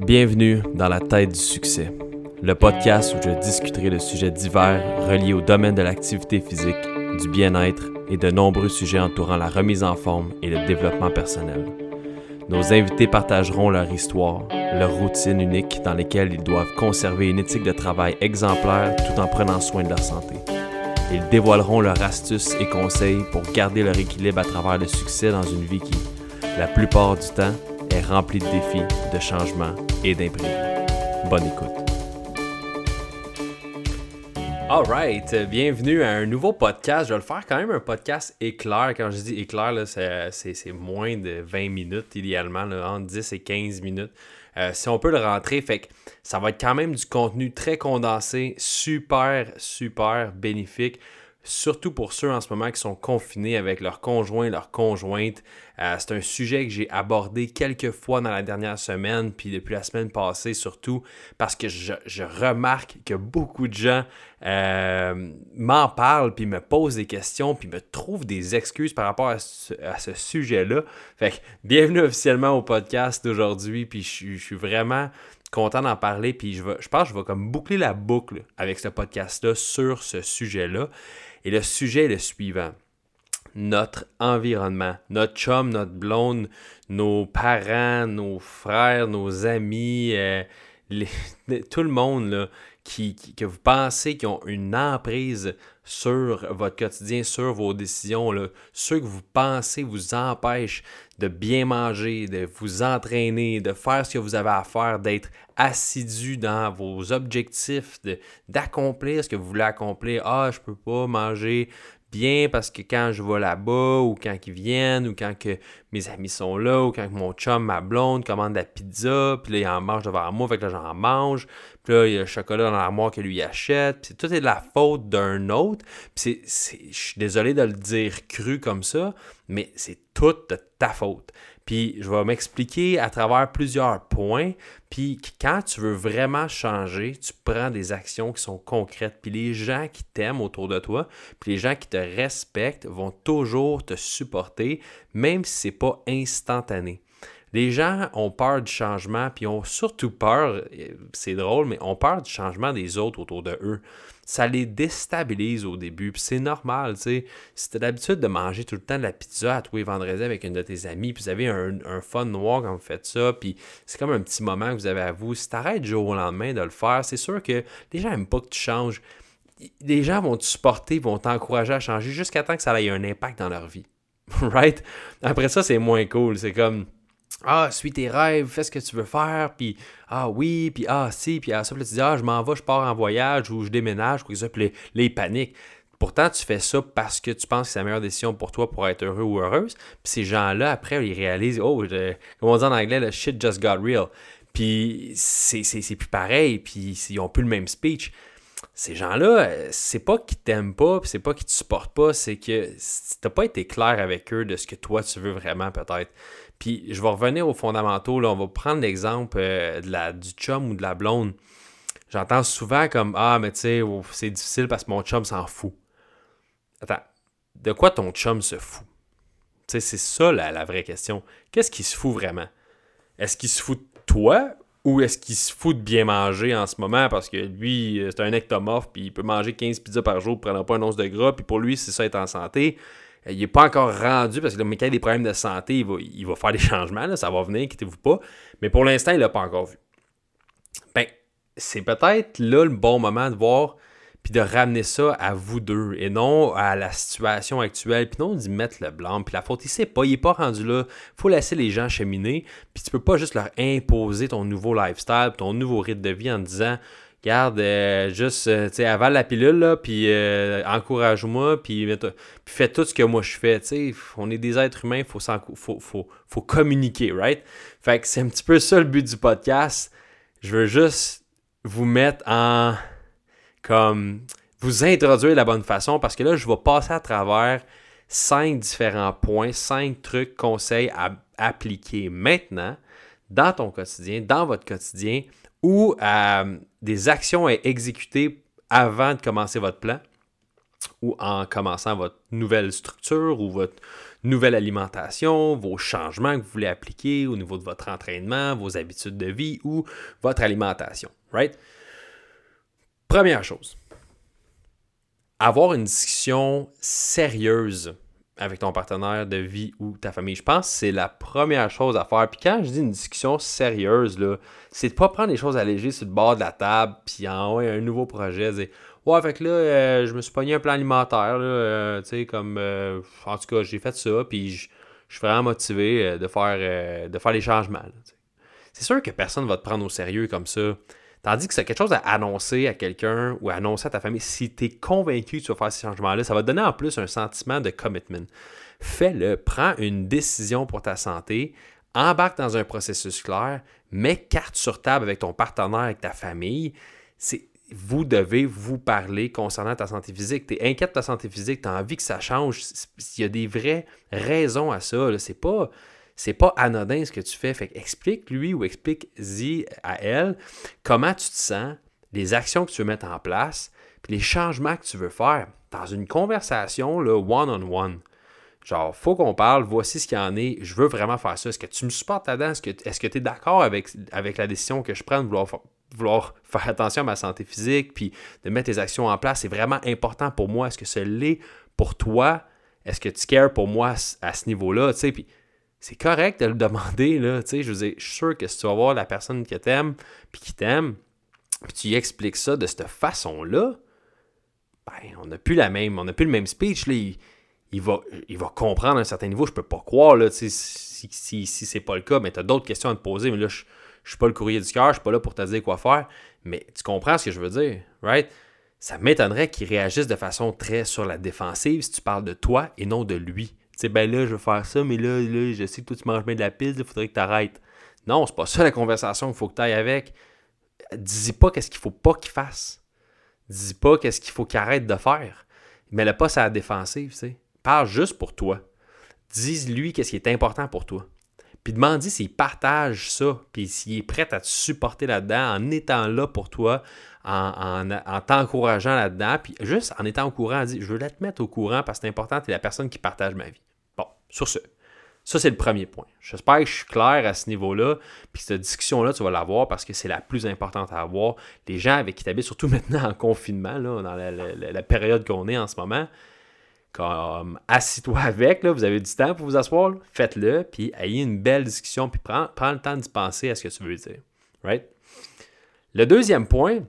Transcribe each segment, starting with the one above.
Bienvenue dans la tête du succès, le podcast où je discuterai de sujets divers reliés au domaine de l'activité physique, du bien-être et de nombreux sujets entourant la remise en forme et le développement personnel. Nos invités partageront leur histoire, leur routine unique dans lesquelles ils doivent conserver une éthique de travail exemplaire tout en prenant soin de leur santé. Ils dévoileront leurs astuces et conseils pour garder leur équilibre à travers le succès dans une vie qui, la plupart du temps, est remplie de défis, de changements et d'imprévus. Bonne écoute. Alright, bienvenue à un nouveau podcast. Je vais le faire quand même un podcast éclair. Quand je dis éclair, c'est moins de 20 minutes idéalement, entre 10 et 15 minutes. Euh, si on peut le rentrer, ça va être quand même du contenu très condensé, super, super bénéfique surtout pour ceux en ce moment qui sont confinés avec leurs conjoints, leurs conjointes. Euh, c'est un sujet que j'ai abordé quelques fois dans la dernière semaine, puis depuis la semaine passée surtout, parce que je, remarque que beaucoup de gens euh, m'en parlent, puis me posent des questions, puis me trouvent des excuses par rapport à ce, sujet-là. Fait que bienvenue officiellement au podcast d'aujourd'hui, puis je, suis vraiment content d'en parler, puis je, je pense que je vais comme boucler la boucle avec ce podcast-là sur ce sujet-là. Et le sujet est le suivant. Notre environnement, notre chum, notre blonde, nos parents, nos frères, nos amis, euh, tout le monde qui, que vous pensez qui ont une emprise sur votre quotidien, sur vos décisions, là, ceux que vous pensez vous empêchent de bien manger, de vous entraîner, de faire ce que vous avez à faire, d'être assidu dans vos objectifs, d'accomplir ce que vous voulez accomplir. Ah, je peux pas manger bien parce que quand je vais là-bas ou quand ils viennent ou quand que mes amis sont là ou quand mon chum, ma blonde commande la pizza, puis là, il en mange devant moi, fait que là, j'en mange. Puis là, il y a le chocolat dans l'armoire que lui achète. Puis tout est de la faute d'un autre. Puis c'est, je suis désolé de le dire cru comme ça, mais c'est toute ta faute. Puis je vais m'expliquer à travers plusieurs points. Puis quand tu veux vraiment changer, tu prends des actions qui sont concrètes. Puis les gens qui t'aiment autour de toi, puis les gens qui te respectent vont toujours te supporter, même si ce n'est pas instantané. Les gens ont peur du changement, puis ont surtout peur, c'est drôle, mais ont peur du changement des autres autour de eux. Ça les déstabilise au début, puis c'est normal, tu sais. Si tu as l'habitude de manger tout le temps de la pizza à tous les vendredis avec une de tes amis, puis vous avez un, fun noir quand vous faites ça, puis c'est comme un petit moment que vous avez à vous. Si tu arrêtes du jour au lendemain de le faire, c'est sûr que les gens n'aiment pas que tu changes. Les gens vont te supporter, vont t'encourager à changer jusqu'à temps que ça ait un impact dans leur vie. right? Après ça, c'est moins cool. C'est comme ah, suis tes rêves, fais ce que tu veux faire, puis ah oui, puis ah si, puis ah ça, puis tu dis ah, je m'en vais, je pars en voyage ou je déménage, quoi que ça, puis les, paniques. Pourtant, tu fais ça parce que tu penses que c'est la meilleure décision pour toi pour être heureux ou heureuse. Puis ces gens-là, après, ils réalisent, oh, comme on dit en anglais, le shit just got real. Puis c'est plus pareil, puis ils ont plus le même speech. Ces gens-là, c'est pas qu'ils t'aiment pas, c'est pas qu'ils te supportent pas, c'est que t'as pas été clair avec eux de ce que toi tu veux vraiment, peut-être. Puis je vais revenir aux fondamentaux. Là. On va prendre l'exemple euh, du chum ou de la blonde. J'entends souvent comme Ah, mais tu sais, oh, c'est difficile parce que mon chum s'en fout. Attends, de quoi ton chum se fout? Tu sais, c'est ça la, vraie question. Qu'est-ce qu'il se fout vraiment? Est-ce qu'il se fout de toi ou est-ce qu'il se fout de bien manger en ce moment? Parce que lui, euh, c'est un ectomorphe puis il peut manger 15 pizzas par jour, prenant pas un once de gras, puis pour lui, c'est ça être en santé. Il n'est pas encore rendu parce que le mec a des problèmes de santé, il va, faire des changements, ça va venir, quittez-vous pas. Mais pour l'instant, il l'a pas encore vu. Ben, c'est peut-être là le bon moment de voir puis de ramener ça à vous deux et non à la situation actuelle, puis non d'y mettre le blanc, puis la faute, il sait pas, il n'est pas rendu là. faut laisser les gens cheminer, puis tu peux pas juste leur imposer ton nouveau lifestyle, ton nouveau rythme de vie en disant Garde, euh, juste, euh, tu sais, avale la pilule, là, puis euh, encourage-moi, puis, fais tout ce que moi je fais, tu sais. On est des êtres humains, il faut, faut, faut, faut, communiquer, right? Fait que c'est un petit peu ça le but du podcast. Je veux juste vous mettre en. comme. vous introduire de la bonne façon, parce que là, je vais passer à travers cinq différents points, cinq trucs, conseils à appliquer maintenant dans ton quotidien, dans votre quotidien ou euh, des actions à exécuter avant de commencer votre plan ou en commençant votre nouvelle structure ou votre nouvelle alimentation, vos changements que vous voulez appliquer au niveau de votre entraînement, vos habitudes de vie ou votre alimentation. Right? Première chose, avoir une discussion sérieuse avec ton partenaire de vie ou ta famille. Je pense que c'est la première chose à faire. Puis quand je dis une discussion sérieuse, là, c'est de pas prendre les choses allégées sur le bord de la table, puis envoyer un nouveau projet, dire Ouais, fait que là, euh, je me suis pogné un plan alimentaire, euh, tu sais, comme euh, en tout cas, j'ai fait ça, puis je, suis vraiment motivé de faire, de faire les changements. C'est sûr que personne ne va te prendre au sérieux comme ça. Tandis que c'est quelque chose à annoncer à quelqu'un ou à annoncer à ta famille. Si tu es convaincu que tu vas faire ces changements-là, ça va te donner en plus un sentiment de commitment. Fais-le, prends une décision pour ta santé, embarque dans un processus clair, mets carte sur table avec ton partenaire, avec ta famille. Vous devez vous parler concernant ta santé physique. Tu es inquiète de ta santé physique, tu as envie que ça change. Il y a des vraies raisons à ça. C'est pas c'est pas anodin ce que tu fais. Fait explique lui ou explique-y à elle comment tu te sens, les actions que tu veux mettre en place, puis les changements que tu veux faire dans une conversation one-on-one. Genre, faut qu'on parle, voici ce qu'il y en est, je veux vraiment faire ça. Est-ce que tu me supportes là-dedans? Est-ce que tu es d'accord avec, la décision que je prends de vouloir, vouloir faire attention à ma santé physique, puis de mettre les actions en place? C'est vraiment important pour moi. Est-ce que ce l'est pour toi? Est-ce que tu cares pour moi à ce niveau-là? Tu sais, puis c'est correct de le demander, là, tu sais, je, suis sûr que si tu vas voir la personne qui t'aime, puis qui t'aime, puis tu expliques ça de cette façon-là, ben, on n'a plus la même, on n'a plus le même speech, il, va, comprendre à un certain niveau, je peux pas croire, là, si, si, si, si c'est pas le cas, mais tu as d'autres questions à te poser, mais là, je, je suis pas le courrier du cœur, je suis pas là pour te dire quoi faire, mais tu comprends ce que je veux dire, right? Ça m'étonnerait qu'il réagisse de façon très sur la défensive si tu parles de toi et non de lui sais, ben là, je vais faire ça, mais là, là, je sais que toi, tu manges bien de la piste, il faudrait que tu arrêtes. Non, c'est pas ça la conversation qu'il faut que tu ailles avec. Dis pas qu'est-ce qu'il faut pas qu'il fasse. Dis pas qu'est-ce qu'il faut qu'il arrête de faire. Mais le pas à la défensive, tu sais. Parle juste pour toi. Dis-lui qu'est-ce qui est important pour toi. Puis demande-lui s'il partage ça, puis s'il est prêt à te supporter là-dedans en étant là pour toi, en, t'encourageant là-dedans, puis juste en étant au courant, dit, je veux la te mettre au courant parce que c'est important, tu es la personne qui partage ma vie. Sur ce. Ça, c'est le premier point. J'espère que je suis clair à ce niveau-là. Puis cette discussion-là, tu vas l'avoir parce que c'est la plus importante à avoir. Les gens avec qui tu habites, surtout maintenant en confinement, là, dans la, période qu'on est en ce moment, comme assis-toi avec, là, vous avez du temps pour vous asseoir, faites-le, puis ayez une belle discussion, puis prends, prends le temps d'y penser à ce que tu veux dire. Right? Le deuxième point,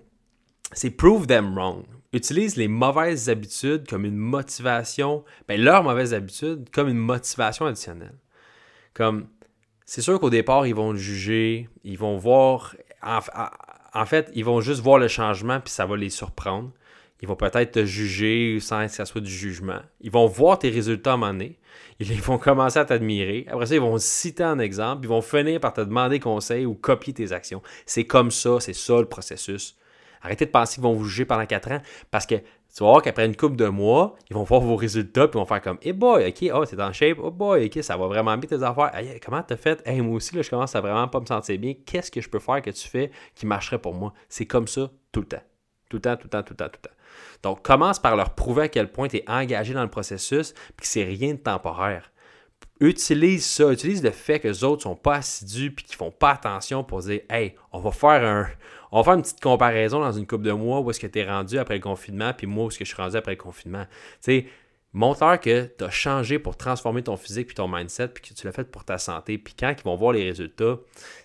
c'est prove them wrong. Utilise les mauvaises habitudes comme une motivation, ben leurs mauvaises habitudes comme une motivation additionnelle. Comme, c'est sûr qu'au départ, ils vont juger, ils vont voir, en, fait, ils vont juste voir le changement, puis ça va les surprendre. Ils vont peut-être te juger sans que ça soit du jugement. Ils vont voir tes résultats à. Ils vont commencer à t'admirer. Après ça, ils vont citer un exemple. Ils vont finir par te demander conseil ou copier tes actions. C'est comme ça, c'est ça le processus. Arrêtez de penser qu'ils vont vous juger pendant 4 ans parce que tu vas voir qu'après une couple de mois, ils vont voir vos résultats puis ils vont faire comme Hey boy, ok, oh, t'es en shape, oh boy, ok, ça va vraiment bien tes affaires. Hey, comment t'as fait? Hey, moi aussi, je commence à vraiment pas me sentir bien. Qu'est-ce que je peux faire que tu fais qui marcherait pour moi? C'est comme ça tout le temps. Tout le temps, tout le temps, tout le temps, tout le temps. Donc, commence par leur prouver à quel point tu es engagé dans le processus puis que c'est rien de temporaire utilise ça, utilise le fait que les autres sont pas assidus puis qu'ils font pas attention pour dire Hey, on va faire un. On va faire une petite comparaison dans une couple de mois où est-ce que tu es rendu après le confinement, puis moi où est-ce que je suis rendu après le confinement. Tu montre-leur que tu as changé pour transformer ton physique puis ton mindset, puis que tu l'as fait pour ta santé. Puis quand ils vont voir les résultats,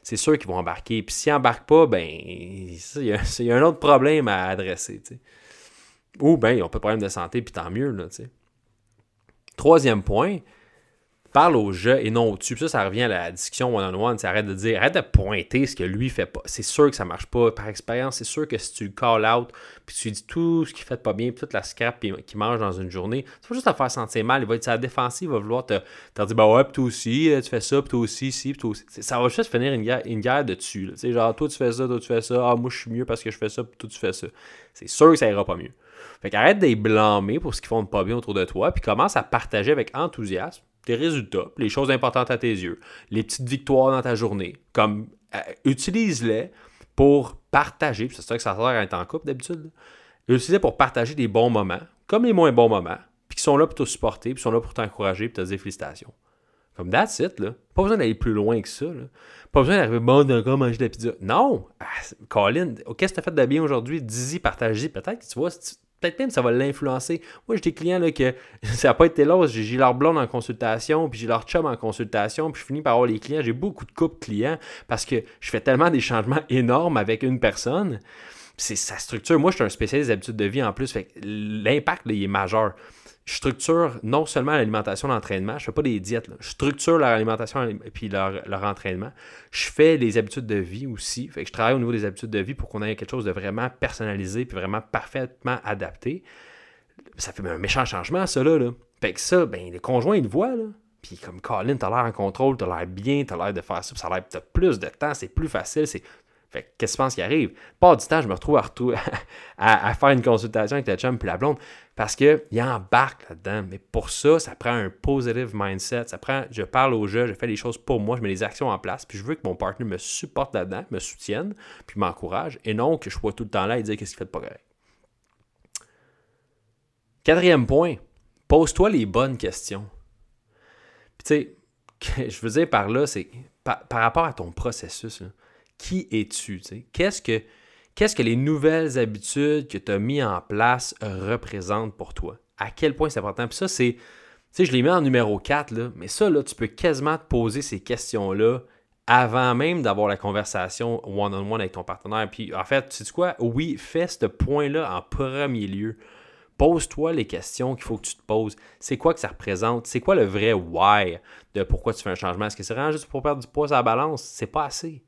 c'est sûr qu'ils vont embarquer. Puis s'ils n'embarquent pas, ben, il y, a un autre problème à adresser. Ou ben, ils ont pas de problème de santé, puis tant mieux. Troisième point, parle au jeu et non au-dessus. Ça, ça revient à la discussion one-on-one. arrête de dire, arrête de pointer ce que lui fait pas. C'est sûr que ça marche pas. Par expérience, c'est sûr que si tu le call out, puis tu lui dis tout ce qu'il fait pas bien, puis toute la scrap qu'il mange dans une journée, c'est pas juste à faire sentir mal. Il va être sa défensive, il va vouloir te, te dire, bah ouais, puis toi aussi, euh, tu fais ça, puis toi aussi, si, toi aussi. Ça va juste finir une guerre, une guerre de dessus. sais Genre, toi tu fais ça, toi tu fais ça, ah, moi je suis mieux parce que je fais ça, puis toi tu fais ça. C'est sûr que ça ira pas mieux. Fait qu'arrête de les blâmer pour ce qu'ils font pas bien autour de toi, puis commence à partager avec enthousiasme tes résultats, les choses importantes à tes yeux, les petites victoires dans ta journée, comme euh, utilise-les pour partager, c'est ça que ça sert à être en couple d'habitude, utilise-les pour partager des bons moments, comme les moins bons moments, puis qui sont là pour te supporter, puis sont là pour t'encourager, puis te dire félicitations. Comme that's it, là. Pas besoin d'aller plus loin que ça, là. Pas besoin d'arriver, bon, d'accord, manger de la pizza. Non! Ah, Colin, qu'est-ce que tu as fait de bien aujourd'hui? Dis-y, partage-y. Peut-être tu vois, peut-être même ça va l'influencer. Moi, j'ai des clients là, que ça n'a pas été là, j'ai leur blonde en consultation, puis j'ai leur chum en consultation, puis je finis par avoir les clients. J'ai beaucoup de couples clients parce que je fais tellement des changements énormes avec une personne. C'est sa structure. Moi, je suis un spécialiste des habitudes de vie en plus. L'impact, il est majeur je structure non seulement l'alimentation, l'entraînement, je ne fais pas des diètes, je structure leur alimentation et puis leur, entraînement. Je fais les habitudes de vie aussi. Fait que je travaille au niveau des habitudes de vie pour qu'on ait quelque chose de vraiment personnalisé puis vraiment parfaitement adapté. Ça fait un méchant changement, ça là. Fait que ça, ben, les conjoints, ils le voient. Là. Puis comme Colin, t'as l'air en contrôle, t'as l'air bien, t'as l'air de faire ça, ça a l'air plus de temps, c'est plus facile, c'est fait qu'est-ce que tu penses qui arrive? Pas du temps, je me retrouve à, à, faire une consultation avec la chum puis la blonde parce qu'il embarque là-dedans. Mais pour ça, ça prend un positive mindset. Ça prend, je parle au jeu, je fais les choses pour moi, je mets les actions en place, puis je veux que mon partenaire me supporte là-dedans, me soutienne, puis m'encourage, et non que je sois tout le temps là et dire qu'est-ce qu'il fait de pas correct. Quatrième point, pose-toi les bonnes questions. Puis tu sais, je veux dire par là, c'est par, rapport à ton processus, qui es-tu? Qu'est-ce que, que les nouvelles habitudes que tu as mis en place représentent pour toi? À quel point c'est important? Puis ça, c'est. Je les mets en numéro 4, là, mais ça, là, tu peux quasiment te poser ces questions-là avant même d'avoir la conversation one-on-one avec ton partenaire. Puis en fait, tu sais quoi? Oui, fais ce point-là en premier lieu. Pose-toi les questions qu'il faut que tu te poses. C'est quoi que ça représente? C'est quoi le vrai why de pourquoi tu fais un changement? Est-ce que c'est vraiment juste pour perdre du poids à la balance? C'est pas assez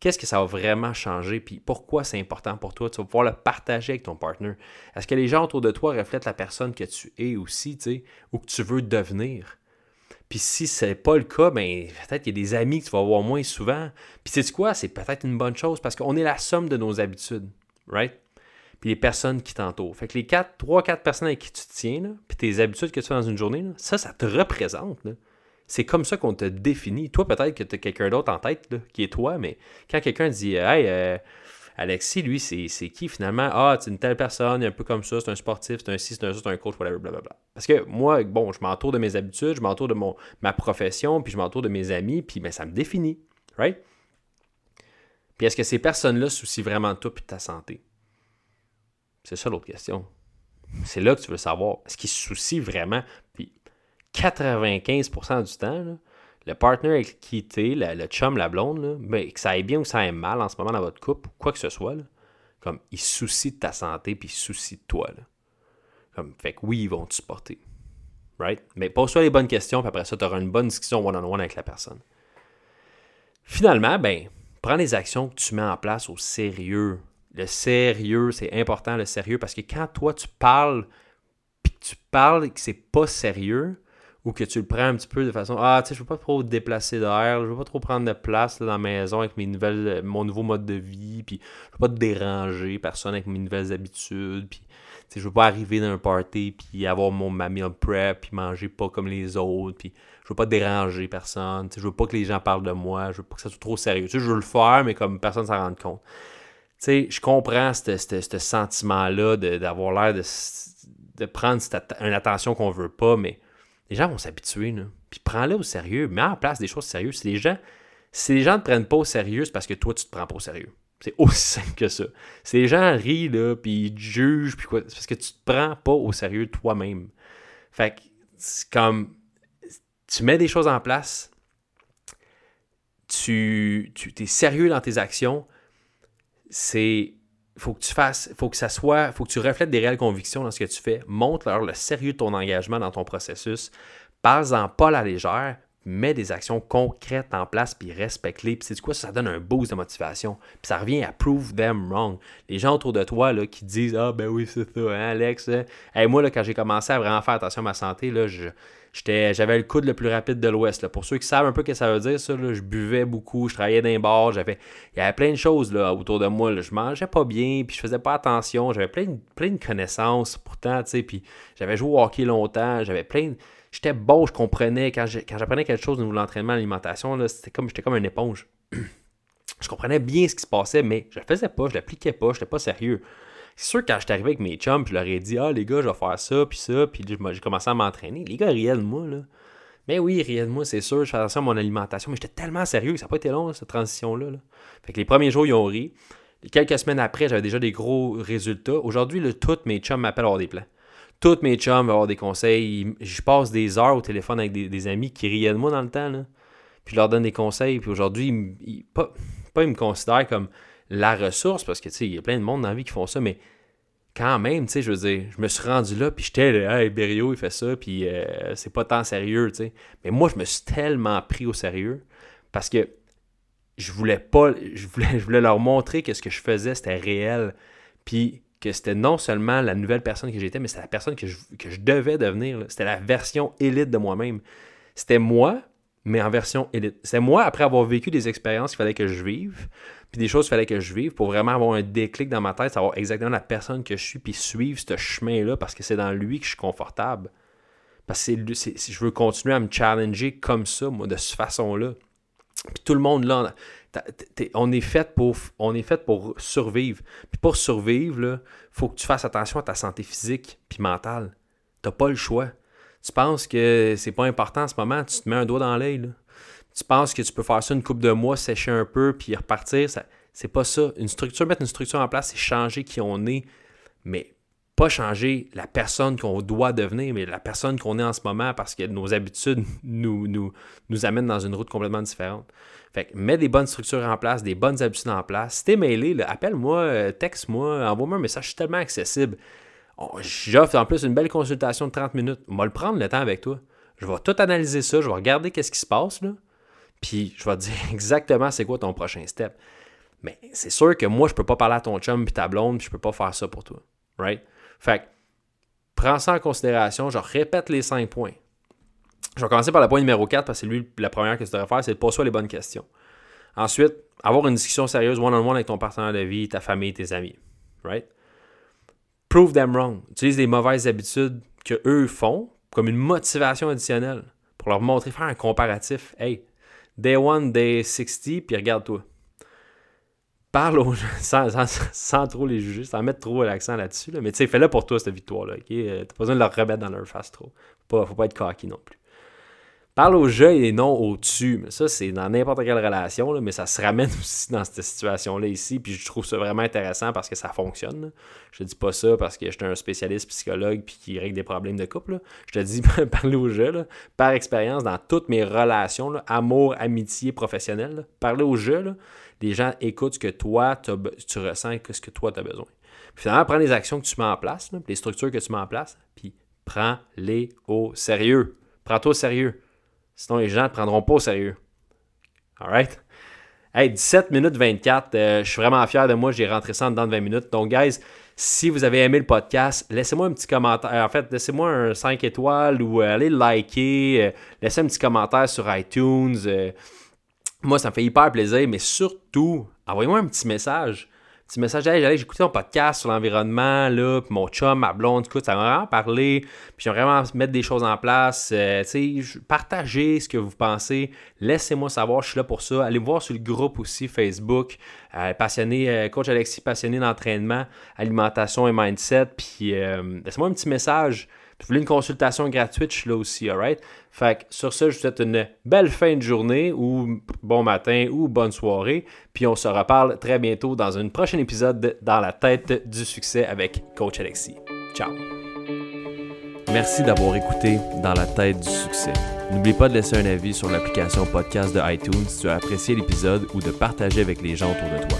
qu'est-ce que ça va vraiment changer, puis pourquoi c'est important pour toi? Tu vas pouvoir le partager avec ton partenaire. Est-ce que les gens autour de toi reflètent la personne que tu es aussi, tu sais, ou que tu veux devenir? Puis si ce n'est pas le cas, ben, peut-être qu'il y a des amis que tu vas voir moins souvent. Puis c'est quoi? C'est peut-être une bonne chose parce qu'on est la somme de nos habitudes, right? Puis les personnes qui t'entourent. Fait que les 4, 3, 4 personnes avec qui tu te tiens, puis tes habitudes que tu fais dans une journée, ça, ça te représente. Là. C'est comme ça qu'on te définit. Toi, peut-être que tu as quelqu'un d'autre en tête qui est toi, mais quand quelqu'un dit Hey, euh, Alexis, lui, c'est qui finalement? Ah, c'est une telle personne, un peu comme ça, c'est un sportif, c'est un ci, c'est un ça, c'est un coach, whatever, blablabla. Parce que moi, bon, je m'entoure de mes habitudes, je m'entoure de mon, ma profession, puis je m'entoure de mes amis, puis ben, ça me définit. Right? Puis est-ce que ces personnes-là soucient vraiment de toi et de ta santé? C'est ça l'autre question. C'est là que tu veux savoir. Est-ce qu'ils se soucient vraiment? Puis 95% du temps, le partner avec qui tu le chum, la blonde, ben, que ça aille bien ou que ça aille mal en ce moment dans votre couple, quoi que ce soit, comme il soucie de ta santé puis il soucie de toi. Comme, fait que oui, ils vont te supporter. Right? Mais pose-toi les bonnes questions, puis après ça, tu auras une bonne discussion one-on-one avec la personne. Finalement, ben, prends les actions que tu mets en place au sérieux. Le sérieux, c'est important, le sérieux, parce que quand toi, tu parles, puis tu parles que c'est pas sérieux, ou que tu le prends un petit peu de façon Ah, tu sais, je veux pas trop déplacer d'air, je veux pas trop prendre de place dans la maison avec mes nouvelles, euh, mon nouveau mode de vie, puis je veux pas te déranger personne avec mes nouvelles habitudes, puis je veux pas arriver dans un party puis avoir mon ma meal prep puis manger pas comme les autres, puis je veux pas déranger personne, je veux pas que les gens parlent de moi, je veux pas que ça soit trop sérieux. Tu sais, je veux le faire, mais comme personne s'en rende compte. Tu sais, je comprends ce sentiment-là d'avoir l'air de, de prendre une attention qu'on veut pas, mais les gens vont s'habituer. Puis prends-le au sérieux. Mets en place des choses sérieuses. Si les gens ne te prennent pas au sérieux, c'est parce que toi, tu te prends pas au sérieux. C'est aussi simple que ça. Si les gens rient, là, puis ils jugent, puis quoi, c'est parce que tu te prends pas au sérieux toi-même. Fait que, c'est comme, tu mets des choses en place, tu, tu es sérieux dans tes actions, c'est faut que tu fasses, faut que ça soit, faut que tu reflètes des réelles convictions dans ce que tu fais. Montre-leur le sérieux de ton engagement dans ton processus. Parle-en pas la légère, mets des actions concrètes en place, puis respecte-les. Puis c'est quoi, ça donne un boost de motivation. Puis ça revient à prove them wrong. Les gens autour de toi là, qui disent Ah ben oui, c'est ça, hein, Alex. Hein. moi, là, quand j'ai commencé à vraiment faire attention à ma santé, là, je, j'avais le coude le plus rapide de l'Ouest. Pour ceux qui savent un peu ce que ça veut dire, ça, je buvais beaucoup, je travaillais dans les j'avais, il y avait plein de choses là, autour de moi. Là. Je mangeais pas bien, puis je faisais pas attention, j'avais plein, de, de connaissances pourtant, tu sais, j'avais joué au hockey longtemps, j'avais plein J'étais bon, je comprenais, quand, j'apprenais quelque chose au niveau de l'entraînement, l'alimentation, comme, j'étais comme une éponge. je comprenais bien ce qui se passait, mais je le faisais pas, je l'appliquais pas, je n'étais pas sérieux. C'est sûr, quand je suis arrivé avec mes chums, je leur ai dit, ah, les gars, je vais faire ça, puis ça, puis j'ai commencé à m'entraîner. Les gars riaient de moi. Mais oui, riaient de moi, c'est sûr, je fais attention à mon alimentation, mais j'étais tellement sérieux que ça n'a pas été long, cette transition-là. Fait que les premiers jours, ils ont ri. quelques semaines après, j'avais déjà des gros résultats. Aujourd'hui, tous mes chums m'appellent avoir des plans. Tous mes chums veulent avoir des conseils. Je passe des heures au téléphone avec des, amis qui riaient de moi dans le temps, là. Puis je leur donne des conseils. Puis aujourd'hui, pas, pas ils me considèrent comme la ressource, parce que, tu sais, il y a plein de monde dans la vie qui font ça, mais quand même, tu sais, je veux dire, je me suis rendu là, puis j'étais, hey, Berrio, il fait ça, puis euh, c'est pas tant sérieux. Mais moi, je me suis tellement pris au sérieux parce que je voulais pas, je voulais leur montrer que ce que je faisais, c'était réel, puis que c'était non seulement la nouvelle personne que j'étais, mais c'était la personne que je, devais devenir. C'était la version élite de moi-même. C'était moi, mais en version élite. C'est moi, après avoir vécu des expériences qu'il fallait que je vive, puis des choses qu'il fallait que je vive pour vraiment avoir un déclic dans ma tête, savoir exactement la personne que je suis, puis suivre ce chemin-là parce que c'est dans lui que je suis confortable. Parce que je veux continuer à me challenger comme ça, moi, de cette façon-là. Puis tout le monde, là, on est fait pour on est fait pour survivre. Puis pour survivre, il faut que tu fasses attention à ta santé physique puis mentale. Tu n'as pas le choix tu penses que c'est pas important en ce moment, tu te mets un doigt dans l'œil. Tu penses que tu peux faire ça une coupe de mois, sécher un peu, puis repartir. Ça, c'est pas ça. Une structure, mettre une structure en place, c'est changer qui on est, mais pas changer la personne qu'on doit devenir, mais la personne qu'on est en ce moment parce que nos habitudes nous, nous, nous amènent dans une route complètement différente. Fait que mets des bonnes structures en place, des bonnes habitudes en place. Si t'es mêlé, appelle-moi, euh, texte-moi, envoie-moi un message, je suis tellement accessible. J'offre en plus une belle consultation de 30 minutes. On va le prendre le temps avec toi. Je vais tout analyser ça, je vais regarder qu'est-ce qui se passe là. Puis je vais te dire exactement c'est quoi ton prochain step. Mais c'est sûr que moi, je peux pas parler à ton chum puis ta blonde, puis je peux pas faire ça pour toi. Right? Fait prends ça en considération. Je répète les 5 points. Je vais commencer par le point numéro 4 parce que c'est lui la première que tu devrais faire, c'est de poser les bonnes questions. Ensuite, avoir une discussion sérieuse one-on-one avec ton partenaire de vie, ta famille, tes amis. Right? prove them wrong. Utilise des mauvaises habitudes que eux font comme une motivation additionnelle pour leur montrer, faire un comparatif. Hey, day one, day 60, puis regarde-toi. Parle aux gens sans, trop les juger, sans mettre trop l'accent là-dessus. Mais tu sais, fais-le pour toi, cette victoire-là. ok? Euh, T'as pas besoin de leur remettre dans leur face trop. Faut pas, faut pas être cocky non plus. Parle au jeu et non au-dessus. Mais ça, c'est dans n'importe quelle relation, mais ça se ramène aussi dans cette situation-là ici. Puis je trouve ça vraiment intéressant parce que ça fonctionne. Je te dis pas ça parce que je suis un spécialiste psychologue puis qui règle des problèmes de couple. Je te dis parler au jeu, par expérience, dans toutes mes relations, amour, amitié, professionnel. Parler au jeu, les gens écoutent ce que toi, tu ressens ce que toi, tu as besoin. Puis finalement, prends les actions que tu mets en place, les structures que tu mets en place, puis prends-les au sérieux. Prends-toi au sérieux. Sinon, les gens ne te prendront pas au sérieux. Alright? Hey, 17 minutes 24. Euh, je suis vraiment fier de moi. J'ai rentré ça en dedans de 20 minutes. Donc, guys, si vous avez aimé le podcast, laissez-moi un petit commentaire. En fait, laissez-moi un 5 étoiles ou euh, allez liker. Euh, laissez un petit commentaire sur iTunes. Moi, ça me fait hyper plaisir. Mais surtout, envoyez-moi un petit message. Petit message, hey, j'allais écouter ton podcast sur l'environnement, là, puis mon chum, ma blonde, écoute, ça m'a vraiment parlé, puis j'aimerais vraiment mettre des choses en place, euh, partagez ce que vous pensez, laissez-moi savoir, je suis là pour ça, allez me voir sur le groupe aussi Facebook, euh, passionné, euh, coach Alexis passionné d'entraînement, alimentation et mindset, puis laissez-moi un petit message, vous voulez une consultation gratuite, je suis là aussi, alright? Fait que sur ça, je vous souhaite une belle fin de journée ou bon matin ou bonne soirée. Puis on se reparle très bientôt dans un prochain épisode Dans la tête du succès avec Coach Alexis. Ciao! Merci d'avoir écouté Dans la tête du succès. N'oublie pas de laisser un avis sur l'application podcast de iTunes si tu as apprécié l'épisode ou de partager avec les gens autour de toi.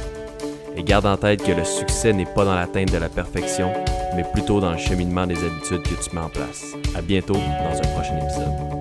Et garde en tête que le succès n'est pas dans l'atteinte de la perfection, mais plutôt dans le cheminement des habitudes que tu mets en place. À bientôt dans un prochain épisode.